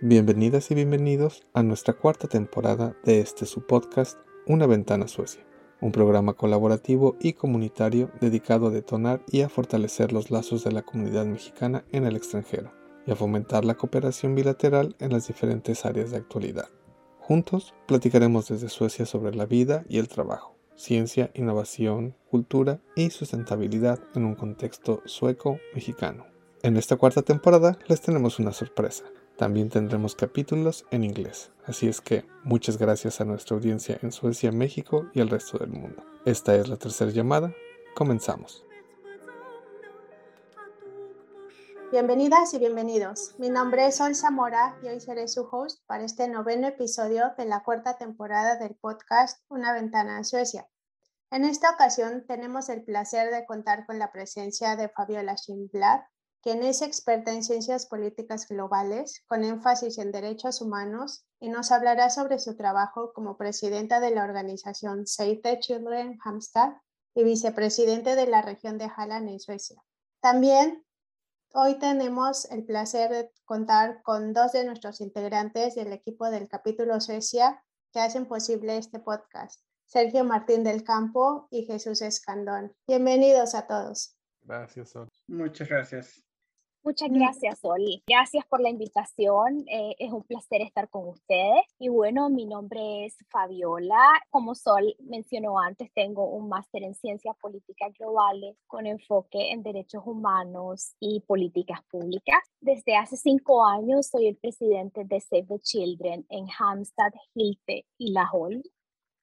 Bienvenidas y bienvenidos a nuestra cuarta temporada de este su podcast Una ventana Suecia, un programa colaborativo y comunitario dedicado a detonar y a fortalecer los lazos de la comunidad mexicana en el extranjero y a fomentar la cooperación bilateral en las diferentes áreas de actualidad. Juntos platicaremos desde Suecia sobre la vida y el trabajo, ciencia, innovación, cultura y sustentabilidad en un contexto sueco-mexicano. En esta cuarta temporada les tenemos una sorpresa. También tendremos capítulos en inglés, así es que muchas gracias a nuestra audiencia en Suecia, México y el resto del mundo. Esta es la tercera llamada, comenzamos. Bienvenidas y bienvenidos. Mi nombre es Sol Zamora y hoy seré su host para este noveno episodio de la cuarta temporada del podcast Una ventana a Suecia. En esta ocasión tenemos el placer de contar con la presencia de Fabiola Schindblad, quien es experta en ciencias políticas globales con énfasis en derechos humanos y nos hablará sobre su trabajo como presidenta de la organización Save the Children Hamstad y vicepresidente de la región de Halland en Suecia. También hoy tenemos el placer de contar con dos de nuestros integrantes del equipo del capítulo Suecia que hacen posible este podcast, Sergio Martín del Campo y Jesús Escandón. Bienvenidos a todos. Gracias, Sol. Muchas gracias. Muchas gracias, Sol. Gracias por la invitación. Eh, es un placer estar con ustedes. Y bueno, mi nombre es Fabiola. Como Sol mencionó antes, tengo un máster en ciencias políticas globales con enfoque en derechos humanos y políticas públicas. Desde hace cinco años soy el presidente de Save the Children en Hamstad, Hilte y La Hall.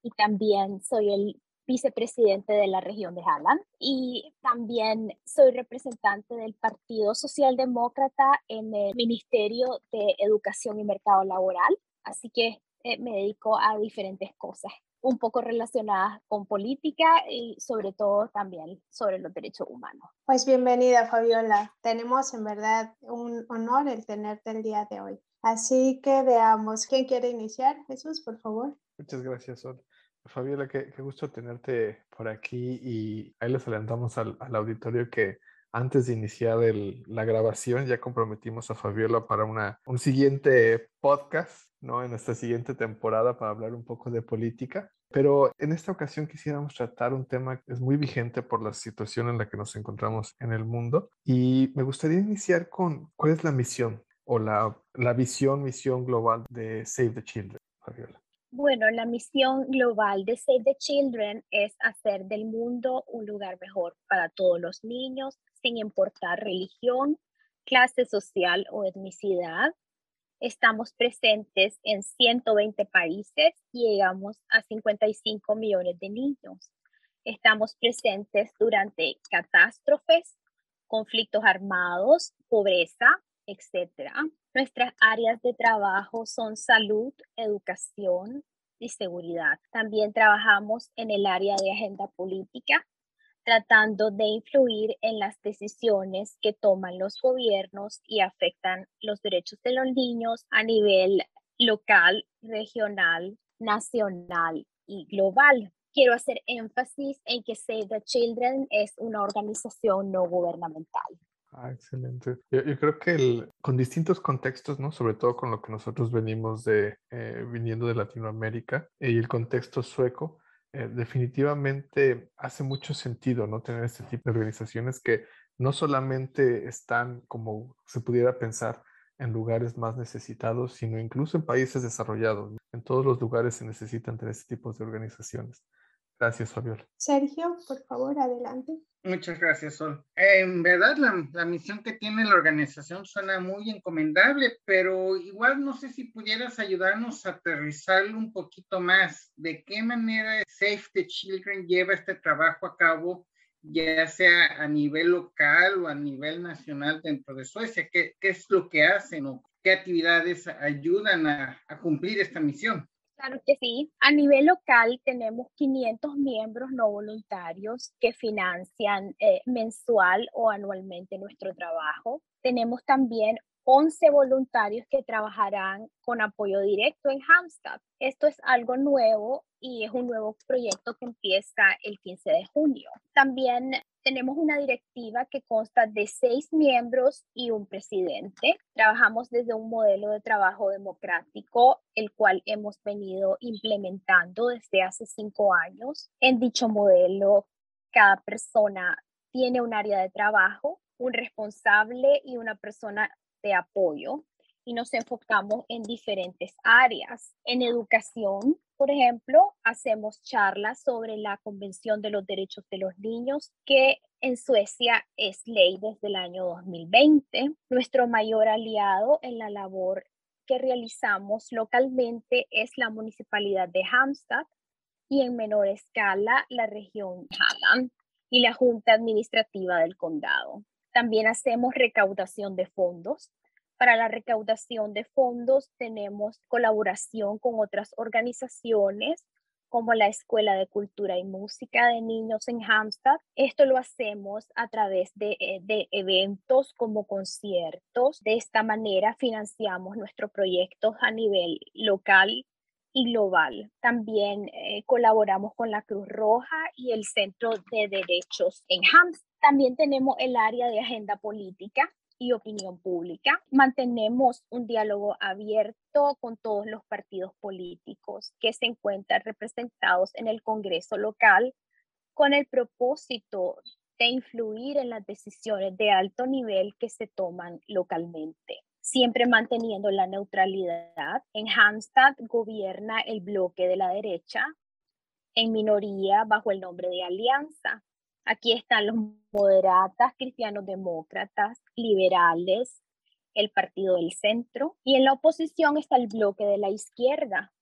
Y también soy el vicepresidente de la región de Halland y también soy representante del Partido Socialdemócrata en el Ministerio de Educación y Mercado Laboral. Así que eh, me dedico a diferentes cosas un poco relacionadas con política y sobre todo también sobre los derechos humanos. Pues bienvenida Fabiola, tenemos en verdad un honor el tenerte el día de hoy. Así que veamos, ¿quién quiere iniciar? Jesús, por favor. Muchas gracias, Sol. Fabiola, qué, gusto tenerte por aquí y ahí les adelantamos al, auditorio que antes de iniciar la grabación ya comprometimos a Fabiola para una, un siguiente podcast, ¿no? En esta siguiente temporada para hablar un poco de política. Pero en esta ocasión quisiéramos tratar un tema que es muy vigente por la situación en la que nos encontramos en el mundo y me gustaría iniciar con cuál es la misión o la, la visión, misión global de Save the Children, Fabiola. Bueno, la misión global de Save the Children es hacer del mundo un lugar mejor para todos los niños, sin importar religión, clase social o etnicidad. Estamos presentes en 120 países y llegamos a 55 millones de niños. Estamos presentes durante catástrofes, conflictos armados, pobreza, etc. Nuestras áreas de trabajo son salud, educación y seguridad. También trabajamos en el área de agenda política, tratando de influir en las decisiones que toman los gobiernos y afectan los derechos de los niños a nivel local, regional, nacional y global. Quiero hacer énfasis en que Save the Children es una organización no gubernamental. Ah, excelente. Yo, creo que el, con distintos contextos, ¿no? Sobre todo con lo que nosotros venimos de, eh, viniendo de Latinoamérica y el contexto sueco, eh, definitivamente hace mucho sentido, ¿no? Tener este tipo de organizaciones que no solamente están, como se pudiera pensar, en lugares más necesitados, sino incluso en países desarrollados. En todos los lugares se necesitan tener este tipo de organizaciones. Gracias, Fabiola. Sergio, por favor, adelante. Muchas gracias, Sol. En verdad, la, la, misión que tiene la organización suena muy encomendable, pero igual no sé si pudieras ayudarnos a aterrizarlo un poquito más. ¿De qué manera Save the Children lleva este trabajo a cabo, ya sea a nivel local o a nivel nacional dentro de Suecia? ¿Qué, qué es lo que hacen o qué actividades ayudan a, a cumplir esta misión? Claro que sí. A nivel local tenemos 500 miembros no voluntarios que financian eh, mensual o anualmente nuestro trabajo. Tenemos también 11 voluntarios que trabajarán con apoyo directo en Hamstad. Esto es algo nuevo y es un nuevo proyecto que empieza el 15 de junio. También tenemos una directiva que consta de seis miembros y un presidente. Trabajamos desde un modelo de trabajo democrático, el cual hemos venido implementando desde hace cinco años. En dicho modelo, cada persona tiene un área de trabajo, un responsable y una persona de apoyo y nos enfocamos en diferentes áreas. En educación, por ejemplo, hacemos charlas sobre la Convención de los Derechos de los Niños, que en Suecia es ley desde el año 2020. Nuestro mayor aliado en la labor que realizamos localmente es la Municipalidad de Halmstad y en menor escala la región Halland y la Junta Administrativa del Condado. También hacemos recaudación de fondos para la recaudación de fondos tenemos colaboración con otras organizaciones como la Escuela de Cultura y Música de Niños en Hampstead. Esto lo hacemos a través de, eh, eventos como conciertos. De esta manera financiamos nuestros proyectos a nivel local y global. También eh, colaboramos con la Cruz Roja y el Centro de Derechos en Hampstead. También tenemos el área de agenda política y opinión pública. Mantenemos un diálogo abierto con todos los partidos políticos que se encuentran representados en el Congreso local con el propósito de influir en las decisiones de alto nivel que se toman localmente siempre manteniendo la neutralidad. En Hampstead gobierna el bloque de la derecha, en minoría bajo el nombre de Alianza. Aquí están los moderatas, cristianos demócratas, liberales, el Partido del Centro. Y en la oposición está el bloque de la izquierda,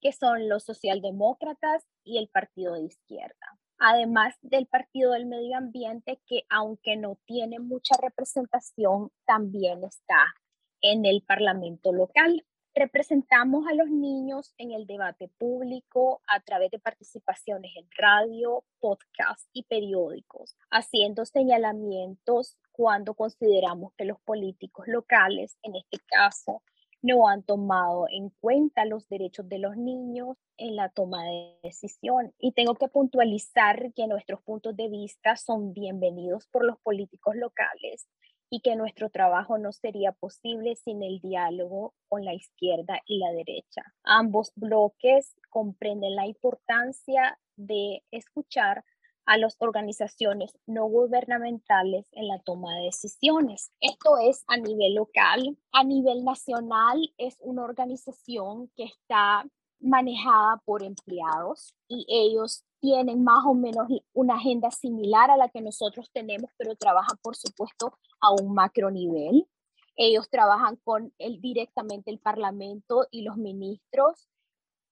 que son los socialdemócratas y el Partido de Izquierda. Además del Partido del Medio Ambiente, que aunque no tiene mucha representación, también está en el Parlamento local. Representamos a los niños en el debate público a través de participaciones en radio, podcast y periódicos, haciendo señalamientos cuando consideramos que los políticos locales, en este caso, no han tomado en cuenta los derechos de los niños en la toma de decisión. Y tengo que puntualizar que nuestros puntos de vista son bienvenidos por los políticos locales y que nuestro trabajo no sería posible sin el diálogo con la izquierda y la derecha. Ambos bloques comprenden la importancia de escuchar a las organizaciones no gubernamentales en la toma de decisiones. Esto es a nivel local. A nivel nacional es una organización que está manejada por empleados y ellos tienen más o menos una agenda similar a la que nosotros tenemos, pero trabajan, por supuesto, a un macro nivel. Ellos trabajan con el, directamente el Parlamento y los ministros,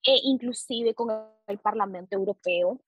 e inclusive con el Parlamento Europeo,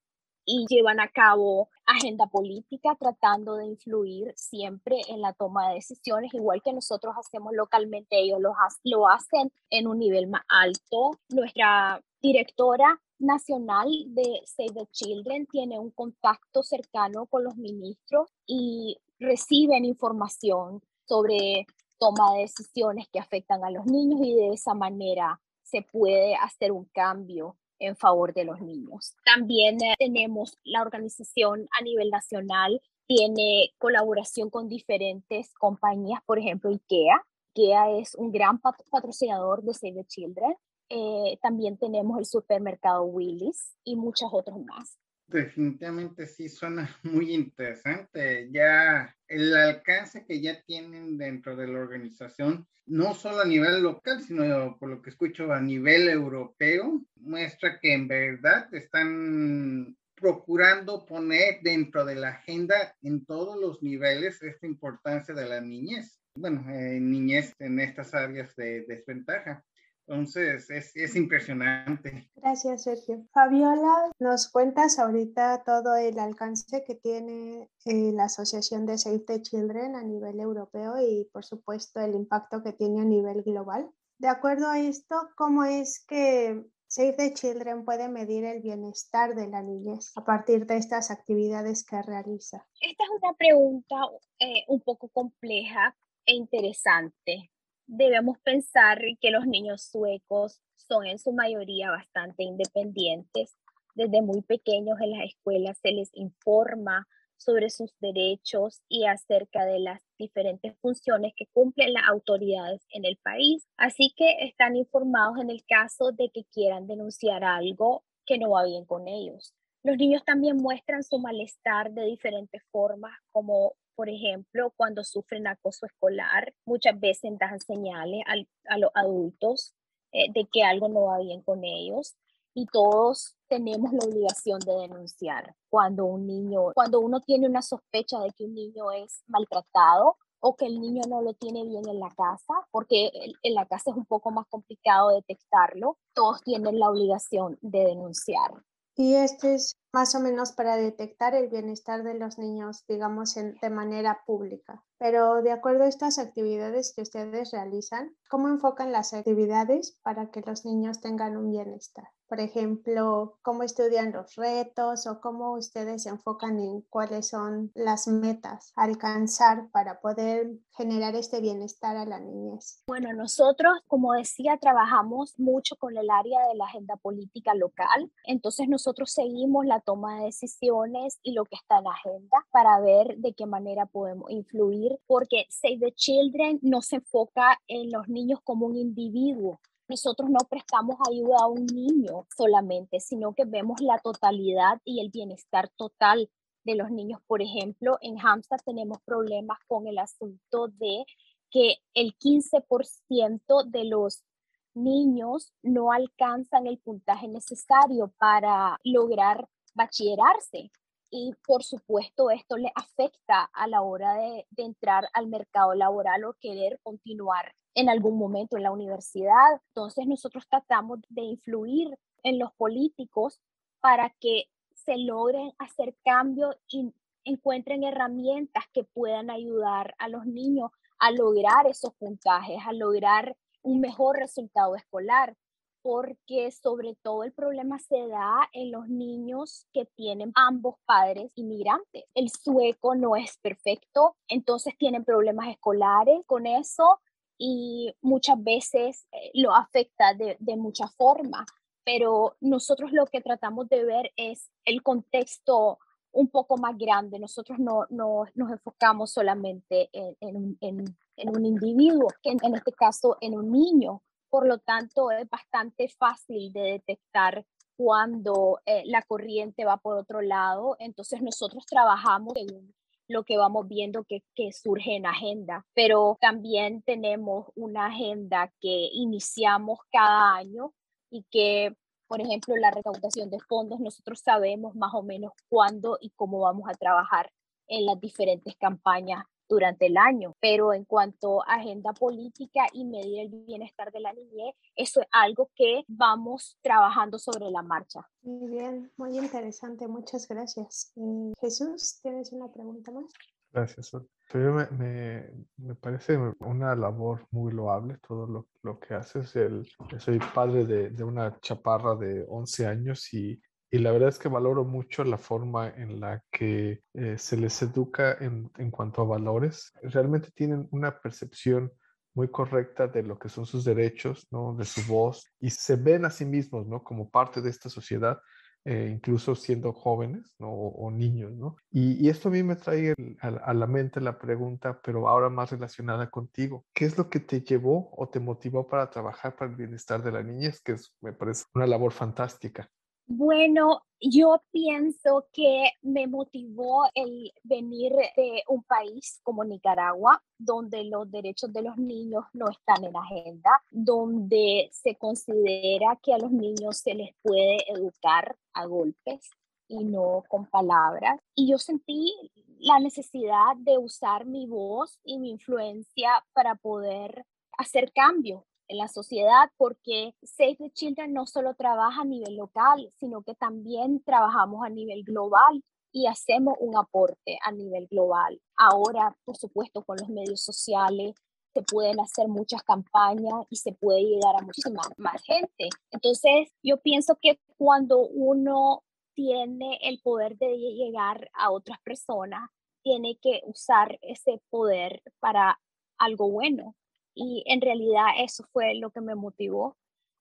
y llevan a cabo agenda política tratando de influir siempre en la toma de decisiones, igual que nosotros hacemos localmente, ellos lo, lo hacen en un nivel más alto. Nuestra directora nacional de Save the Children tiene un contacto cercano con los ministros y reciben información sobre toma de decisiones que afectan a los niños y de esa manera se puede hacer un cambio en favor de los niños. También eh, tenemos la organización a nivel nacional, tiene colaboración con diferentes compañías, por ejemplo, IKEA. IKEA es un gran patrocinador de Save the Children eh, también tenemos el supermercado Willis y muchos otros más. Definitivamente sí suena muy interesante. Ya el alcance que ya tienen dentro de la organización, no solo a nivel local, sino por lo que escucho a nivel europeo, muestra que en verdad están procurando poner dentro de la agenda en todos los niveles esta importancia de la niñez. Bueno, eh, niñez en estas áreas de desventaja. Entonces, es, es, impresionante. Gracias, Sergio. Fabiola, nos cuentas ahorita todo el alcance que tiene eh, la Asociación de Save the Children a nivel europeo y, por supuesto, el impacto que tiene a nivel global. De acuerdo a esto, ¿cómo es que Save the Children puede medir el bienestar de la niñez a partir de estas actividades que realiza? Esta es una pregunta eh, un poco compleja e interesante debemos pensar que los niños suecos son en su mayoría bastante independientes. Desde muy pequeños en las escuelas se les informa sobre sus derechos y acerca de las diferentes funciones que cumplen las autoridades en el país. Así que están informados en el caso de que quieran denunciar algo que no va bien con ellos. Los niños también muestran su malestar de diferentes formas, como por ejemplo cuando sufren acoso escolar. Muchas veces dan señales a los adultos eh, de que algo no va bien con ellos y todos tenemos la obligación de denunciar cuando un niño, cuando uno tiene una sospecha de que un niño es maltratado o que el niño no lo tiene bien en la casa, porque en la casa es un poco más complicado detectarlo, todos tienen la obligación de denunciar. Y este es más o menos para detectar el bienestar de los niños, digamos, de manera pública. Pero de acuerdo a estas actividades que ustedes realizan, ¿cómo enfocan las actividades para que los niños tengan un bienestar? por ejemplo, cómo estudian los retos o cómo ustedes se enfocan en cuáles son las metas a alcanzar para poder generar este bienestar a la niñez. Bueno, nosotros, como decía, trabajamos mucho con el área de la agenda política local, entonces nosotros seguimos la toma de decisiones y lo que está en la agenda para ver de qué manera podemos influir, porque Save the Children no se enfoca en los niños como un individuo, nosotros no prestamos ayuda a un niño solamente, sino que vemos la totalidad y el bienestar total de los niños. Por ejemplo, en Hamster tenemos problemas con el asunto de que el 15% de los niños no alcanzan el puntaje necesario para lograr bachillerarse. Y por supuesto, esto le afecta a la hora de, entrar al mercado laboral o querer continuar en algún momento en la universidad. Entonces nosotros tratamos de influir en los políticos para que se logren hacer cambios y encuentren herramientas que puedan ayudar a los niños a lograr esos puntajes, a lograr un mejor resultado escolar, porque sobre todo el problema se da en los niños que tienen ambos padres inmigrantes. El sueco no es perfecto, entonces tienen problemas escolares con eso y muchas veces eh, lo afecta de, de muchas formas, pero nosotros lo que tratamos de ver es el contexto un poco más grande. Nosotros no, no nos enfocamos solamente en, en, un individuo, en este caso en un niño. Por lo tanto, es bastante fácil de detectar cuando eh, la corriente va por otro lado. Entonces nosotros trabajamos en lo que vamos viendo que, que surge en agenda, pero también tenemos una agenda que iniciamos cada año y que, por ejemplo, la recaudación de fondos, nosotros sabemos más o menos cuándo y cómo vamos a trabajar en las diferentes campañas durante el año. Pero en cuanto a agenda política y medir el bienestar de la niñez, eso es algo que vamos trabajando sobre la marcha. Muy bien, muy interesante, muchas gracias. Eh, Jesús, ¿tienes una pregunta más? Gracias. Me, me, me, parece una labor muy loable todo lo, lo que haces. El, soy padre de, de, una chaparra de 11 años y y la verdad es que valoro mucho la forma en la que eh, se les educa en, en, cuanto a valores. Realmente tienen una percepción muy correcta de lo que son sus derechos, ¿no? de su voz, y se ven a sí mismos ¿no? como parte de esta sociedad, eh, incluso siendo jóvenes ¿no? o, o, niños. ¿no? Y, y, esto a mí me trae a, a, la mente la pregunta, pero ahora más relacionada contigo. ¿Qué es lo que te llevó o te motivó para trabajar para el bienestar de la niñez? Que es, me parece una labor fantástica. Bueno, yo pienso que me motivó el venir de un país como Nicaragua, donde los derechos de los niños no están en agenda, donde se considera que a los niños se les puede educar a golpes y no con palabras. Y yo sentí la necesidad de usar mi voz y mi influencia para poder hacer cambio en la sociedad porque Save the Children no solo trabaja a nivel local, sino que también trabajamos a nivel global y hacemos un aporte a nivel global. Ahora, por supuesto, con los medios sociales se pueden hacer muchas campañas y se puede llegar a muchísima más gente. Entonces, yo pienso que cuando uno tiene el poder de llegar a otras personas, tiene que usar ese poder para algo bueno y en realidad eso fue lo que me motivó.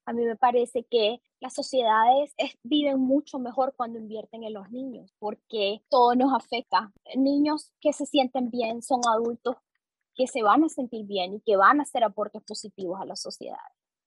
A mí me parece que las sociedades viven mucho mejor cuando invierten en los niños, porque todo nos afecta. Niños que se sienten bien son adultos que se van a sentir bien y que van a hacer aportes positivos a la sociedad.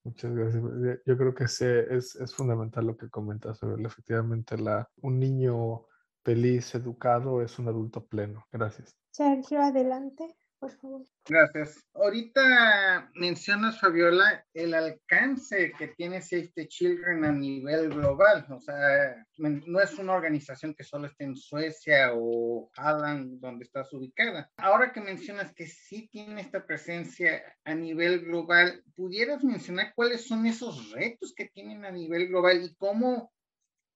Muchas gracias. Yo creo que es, es fundamental lo que comentas sobre efectivamente la, un niño feliz, educado, es un adulto pleno. Gracias. Sergio, adelante por favor. Gracias. Ahorita mencionas, Fabiola, el alcance que tiene Save the Children a nivel global. O sea, no es una organización que solo esté en Suecia o Holland, donde estás ubicada. Ahora que mencionas que sí tiene esta presencia a nivel global, ¿pudieras mencionar cuáles son esos retos que tienen a nivel global y cómo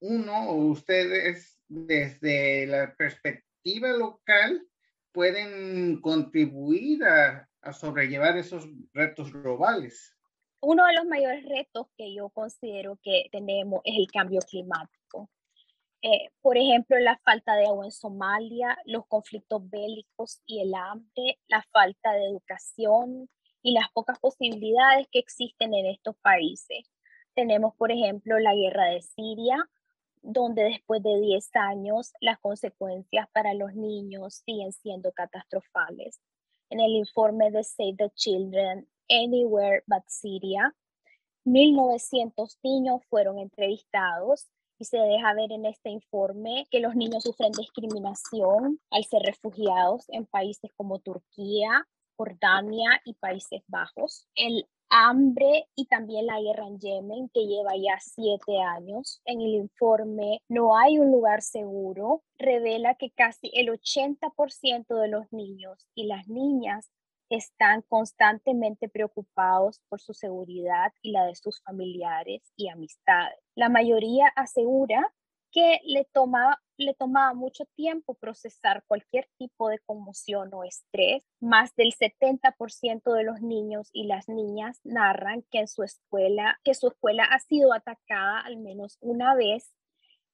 uno o ustedes, desde la perspectiva local, pueden contribuir a, sobrellevar esos retos globales? Uno de los mayores retos que yo considero que tenemos es el cambio climático. Eh, por ejemplo, la falta de agua en Somalia, los conflictos bélicos y el hambre, la falta de educación y las pocas posibilidades que existen en estos países. Tenemos, por ejemplo, la guerra de Siria, donde después de 10 años las consecuencias para los niños siguen siendo catastrofales. En el informe de Save the Children, Anywhere But Syria, 1.900 niños fueron entrevistados y se deja ver en este informe que los niños sufren discriminación al ser refugiados en países como Turquía, Jordania y Países Bajos. El hambre y también la guerra en Yemen, que lleva ya siete años. En el informe No hay un lugar seguro, revela que casi el 80% de los niños y las niñas están constantemente preocupados por su seguridad y la de sus familiares y amistades. La mayoría asegura que le, toma, le tomaba mucho tiempo procesar cualquier tipo de conmoción o estrés. Más del 70% de los niños y las niñas narran que su escuela, que su escuela ha sido atacada al menos una vez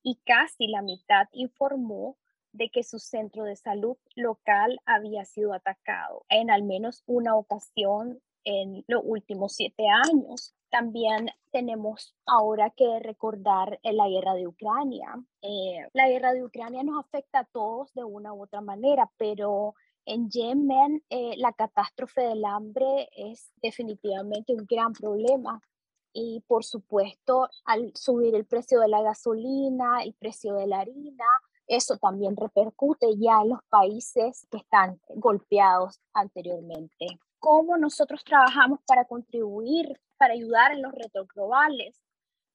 y casi la mitad informó de que su centro de salud local había sido atacado en al menos una ocasión en los últimos siete años. También tenemos ahora que recordar la guerra de Ucrania. Eh, la guerra de Ucrania nos afecta a todos de una u otra manera, pero en Yemen eh, la catástrofe del hambre es definitivamente un gran problema. Y por supuesto, al subir el precio de la gasolina, el precio de la harina, eso también repercute ya en los países que están golpeados anteriormente cómo nosotros trabajamos para contribuir, para ayudar en los retos globales.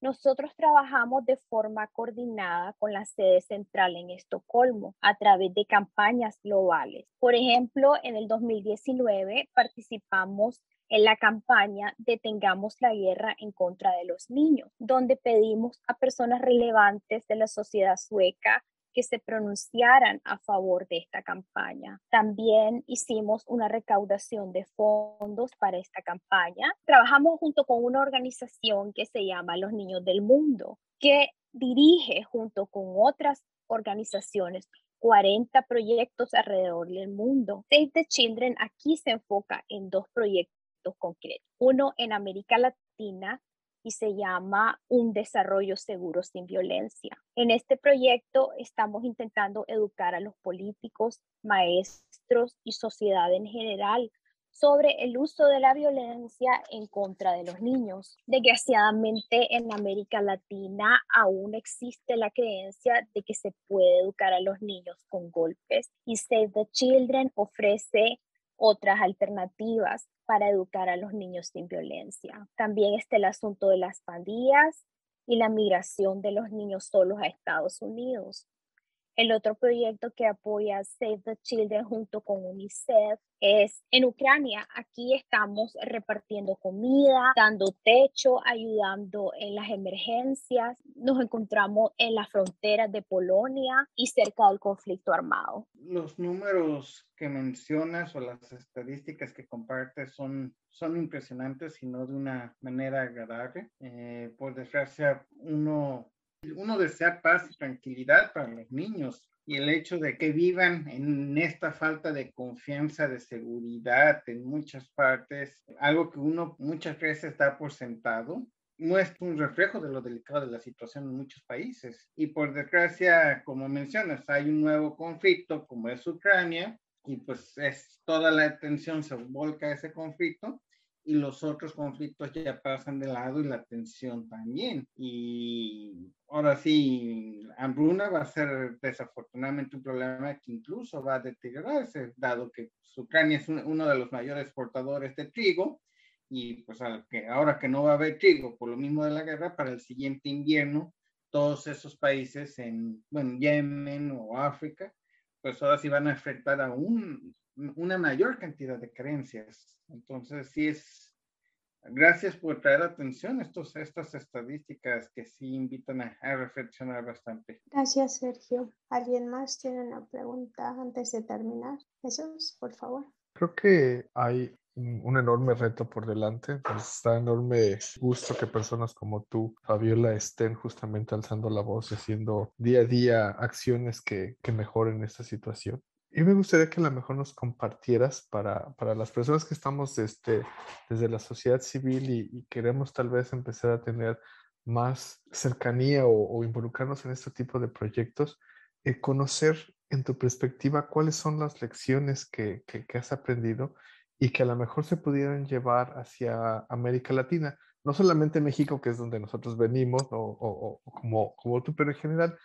Nosotros trabajamos de forma coordinada con la sede central en Estocolmo a través de campañas globales. Por ejemplo, en el 2019 participamos en la campaña Detengamos la guerra en contra de los niños, donde pedimos a personas relevantes de la sociedad sueca que se pronunciaran a favor de esta campaña. También hicimos una recaudación de fondos para esta campaña. Trabajamos junto con una organización que se llama Los Niños del Mundo, que dirige junto con otras organizaciones 40 proyectos alrededor del mundo. Save the Children aquí se enfoca en dos proyectos concretos. Uno en América Latina y se llama Un desarrollo seguro sin violencia. En este proyecto estamos intentando educar a los políticos, maestros y sociedad en general sobre el uso de la violencia en contra de los niños. Desgraciadamente en América Latina aún existe la creencia de que se puede educar a los niños con golpes y Save the Children ofrece otras alternativas para educar a los niños sin violencia. También está el asunto de las pandillas y la migración de los niños solos a Estados Unidos. El otro proyecto que apoya Save the Children junto con UNICEF es en Ucrania. Aquí estamos repartiendo comida, dando techo, ayudando en las emergencias. Nos encontramos en las fronteras de Polonia y cerca del conflicto armado. Los números que mencionas o las estadísticas que compartes son, son impresionantes y no de una manera agradable. Eh, por desgracia, uno uno desea paz y tranquilidad para los niños y el hecho de que vivan en esta falta de confianza, de seguridad en muchas partes, algo que uno muchas veces da por sentado, muestra un reflejo de lo delicado de la situación en muchos países. Y por desgracia, como mencionas, hay un nuevo conflicto como es Ucrania y pues es toda la atención se volca a ese conflicto y los otros conflictos ya pasan de lado y la tensión también. Y ahora sí, hambruna va a ser desafortunadamente un problema que incluso va a deteriorarse, dado que Ucrania es uno de los mayores exportadores de trigo y pues que ahora que no va a haber trigo por lo mismo de la guerra, para el siguiente invierno, todos esos países en, bueno, Yemen o África, pues ahora sí van a afectar a un, una mayor cantidad de creencias. Entonces, sí es, gracias por traer atención estos, estas estadísticas que sí invitan a, a reflexionar bastante. Gracias, Sergio. ¿Alguien más tiene una pregunta antes de terminar? Jesús, por favor. Creo que hay un enorme reto por delante. Nos está enorme gusto que personas como tú, Fabiola, estén justamente alzando la voz y haciendo día a día acciones que, que mejoren esta situación. Y me gustaría que a lo mejor nos compartieras para, para las personas que estamos desde, desde la sociedad civil y, queremos tal vez empezar a tener más cercanía o, involucrarnos en este tipo de proyectos, eh, conocer en tu perspectiva cuáles son las lecciones que, que, has aprendido y que a lo mejor se pudieran llevar hacia América Latina, no solamente México, que es donde nosotros venimos, o, como, como tú, pero en general,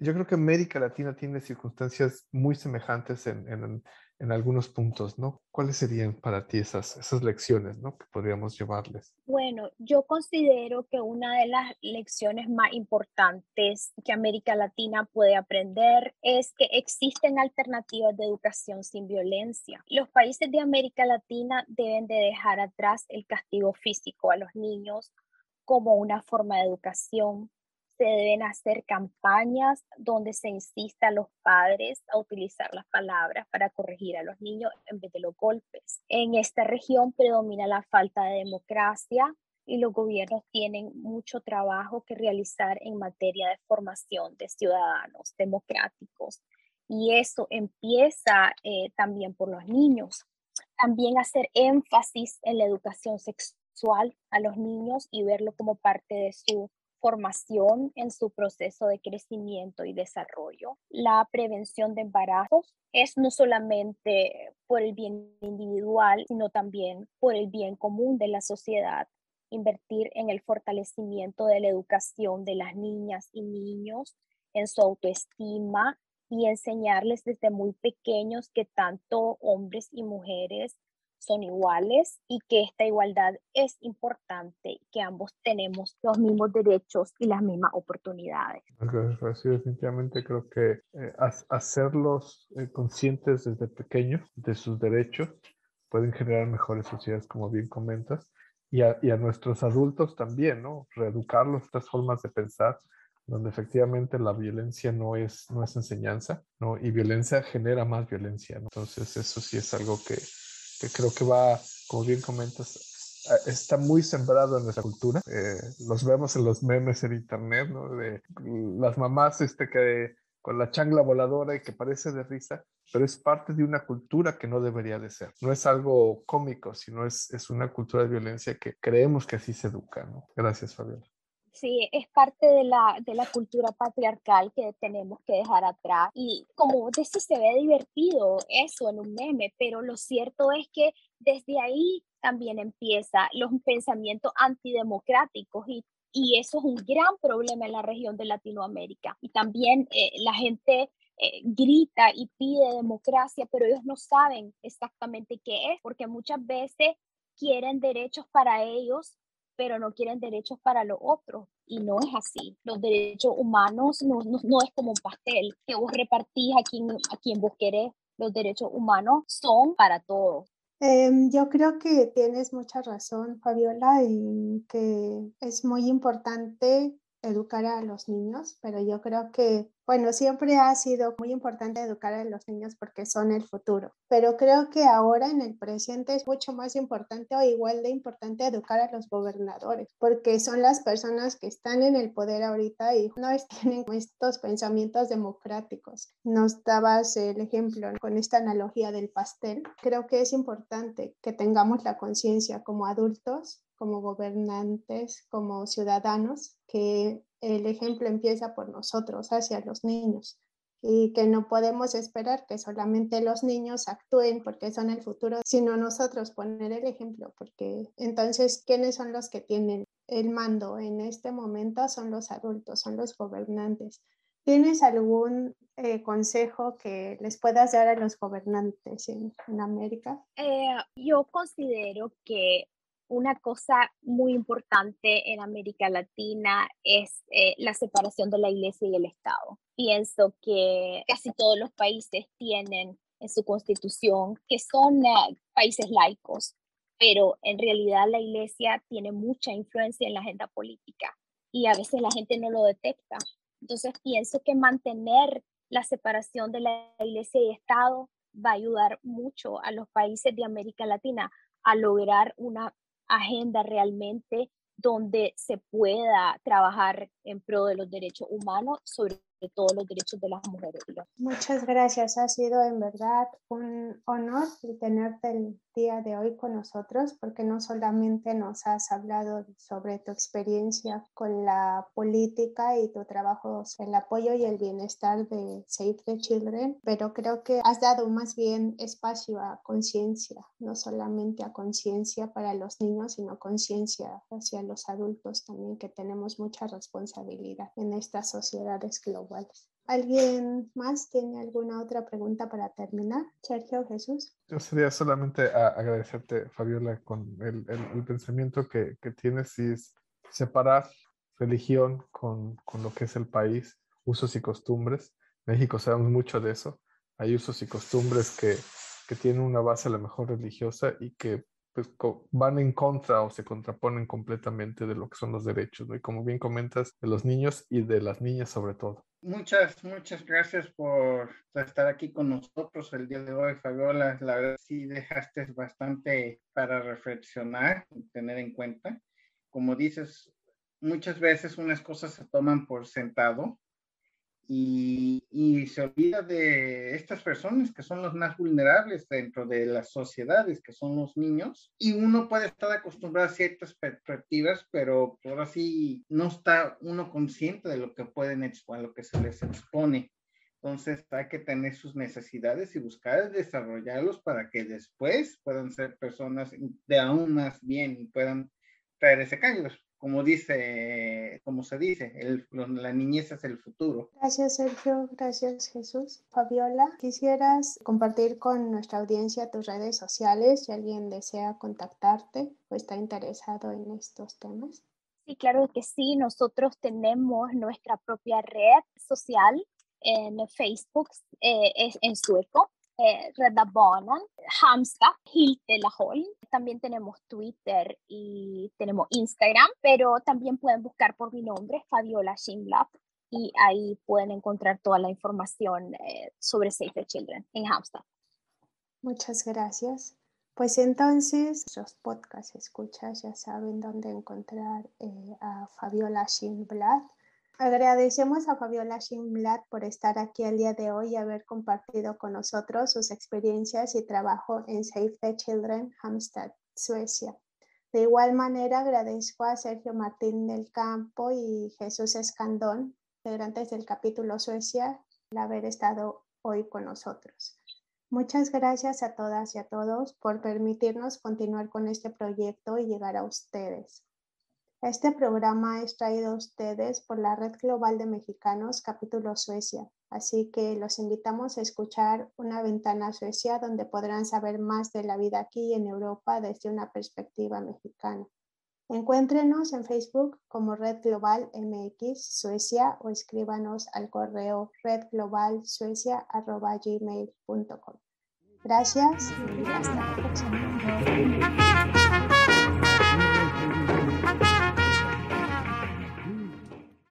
yo creo que América Latina tiene circunstancias muy semejantes en, en algunos puntos, ¿no? ¿Cuáles serían para ti esas, esas lecciones, ¿no? Que podríamos llevarles. Bueno, yo considero que una de las lecciones más importantes que América Latina puede aprender es que existen alternativas de educación sin violencia. Los países de América Latina deben de dejar atrás el castigo físico a los niños como una forma de educación se deben hacer campañas donde se insista a los padres a utilizar las palabras para corregir a los niños en vez de los golpes. En esta región predomina la falta de democracia y los gobiernos tienen mucho trabajo que realizar en materia de formación de ciudadanos democráticos. Y eso empieza eh, también por los niños. También hacer énfasis en la educación sexual a los niños y verlo como parte de su formación en su proceso de crecimiento y desarrollo. La prevención de embarazos es no solamente por el bien individual, sino también por el bien común de la sociedad. Invertir en el fortalecimiento de la educación de las niñas y niños, en su autoestima y enseñarles desde muy pequeños que tanto hombres y mujeres son iguales y que esta igualdad es importante, que ambos tenemos los mismos derechos y las mismas oportunidades. Sí, definitivamente creo que eh, hacerlos eh, conscientes desde pequeños de sus derechos pueden generar mejores sociedades, como bien comentas, y a, y a nuestros adultos también, ¿no? Reeducarlos estas formas de pensar donde efectivamente la violencia no es, no es enseñanza, ¿no? Y violencia genera más violencia, ¿no? Entonces eso sí es algo que, que creo que va, como bien comentas, está muy sembrado en nuestra cultura. Eh, los vemos en los memes en internet, ¿no? De las mamás este, que con la changla voladora y que parece de risa, pero es parte de una cultura que no debería de ser. No es algo cómico, sino es, es una cultura de violencia que creemos que así se educa, ¿no? Gracias, Fabiola. Sí, es parte de la, de la cultura patriarcal que tenemos que dejar atrás. Y como de se ve divertido eso en un meme, pero lo cierto es que desde ahí también empieza los pensamientos antidemocráticos y, y eso es un gran problema en la región de Latinoamérica. Y también eh, la gente eh, grita y pide democracia, pero ellos no saben exactamente qué es, porque muchas veces quieren derechos para ellos pero no quieren derechos para los otros. Y no es así. Los derechos humanos no, no, es como un pastel que vos repartís a quien, a quien vos querés. Los derechos humanos son para todos. Em, yo creo que tienes mucha razón, Fabiola, y que es muy importante educar a los niños, pero yo creo que bueno, siempre ha sido muy importante educar a los niños porque son el futuro, pero creo que ahora en el presente es mucho más importante o igual de importante educar a los gobernadores, porque son las personas que están en el poder ahorita y no tienen estos pensamientos democráticos. Nos dabas el ejemplo con esta analogía del pastel. Creo que es importante que tengamos la conciencia como adultos como gobernantes, como ciudadanos, que el ejemplo empieza por nosotros hacia los niños y que no podemos esperar que solamente los niños actúen porque son el futuro, sino nosotros poner el ejemplo, porque entonces, ¿quiénes son los que tienen el mando en este momento? Son los adultos, son los gobernantes. ¿Tienes algún eh, consejo que les puedas dar a los gobernantes en, América? Eh, yo considero que una cosa muy importante en América Latina es eh, la separación de la iglesia y el Estado. Pienso que casi todos los países tienen en su constitución que son países laicos, pero en realidad la iglesia tiene mucha influencia en la agenda política y a veces la gente no lo detecta. Entonces pienso que mantener la separación de la iglesia y Estado va a ayudar mucho a los países de América Latina a lograr una agenda realmente donde se pueda trabajar en pro de los derechos humanos, sobre de todos los derechos de las mujeres. Muchas gracias, ha sido en verdad un honor tenerte día de hoy con nosotros, porque no solamente nos has hablado sobre tu experiencia con la política y tu trabajo el apoyo y el bienestar de Save the Children, pero creo que has dado más bien espacio a conciencia, no solamente a conciencia para los niños, sino conciencia hacia los adultos también, que tenemos mucha responsabilidad en estas sociedades globales. ¿Alguien más tiene alguna otra pregunta para terminar? Sergio Jesús. Yo sería solamente agradecerte, Fabiola, con el, pensamiento que, tienes y es separar religión con, con, lo que es el país, usos y costumbres. México sabemos mucho de eso. Hay usos y costumbres que, que tienen una base a lo mejor religiosa y que pues, van en contra o se contraponen completamente de lo que son los derechos. Y como bien comentas, de los niños y de las niñas sobre todo. Muchas, muchas gracias por estar aquí con nosotros el día de hoy, Fabiola. La verdad sí dejaste bastante para reflexionar y tener en cuenta. Como dices, muchas veces unas cosas se toman por sentado y, se olvida de estas personas que son los más vulnerables dentro de las sociedades, que son los niños, y uno puede estar acostumbrado a ciertas perspectivas, pero por así no está uno consciente de lo que pueden exponer, lo que se les expone. Entonces hay que tener sus necesidades y buscar desarrollarlos para que después puedan ser personas de aún más bien y puedan traer ese cambio como dice, como se dice, el, la niñez es el futuro. Gracias, Sergio. Gracias, Jesús. Fabiola, ¿quisieras compartir con nuestra audiencia tus redes sociales si alguien desea contactarte o está interesado en estos temas? Sí, claro que sí. Nosotros tenemos nuestra propia red social en Facebook, eh, es en sueco, eh, Rädda Barnen, Halmstad, Hiltelaholm. También tenemos Twitter y tenemos Instagram, pero también pueden buscar por mi nombre, Fabiola Schimblad, y ahí pueden encontrar toda la información eh, sobre Save the Children en Halmstad. Muchas gracias. Pues entonces, los podcasts escuchas ya saben dónde encontrar eh, a Fabiola Schimblad Agradecemos a Fabiola Schimblad por estar aquí el día de hoy y haber compartido con nosotros sus experiencias y trabajo en Save the Children, Hamstad, Suecia. De igual manera, agradezco a Sergio Martín del Campo y Jesús Escandón, integrantes del capítulo Suecia, el haber estado hoy con nosotros. Muchas gracias a todas y a todos por permitirnos continuar con este proyecto y llegar a ustedes. Este programa es traído a ustedes por la Red Global de Mexicanos, capítulo Suecia, así que los invitamos a escuchar Una ventana Suecia, donde podrán saber más de la vida aquí en Europa desde una perspectiva mexicana. Encuéntrenos en Facebook como Red Global MX Suecia o escríbanos al correo redglobalsuecia.gmail.com. Gracias y hasta la próxima.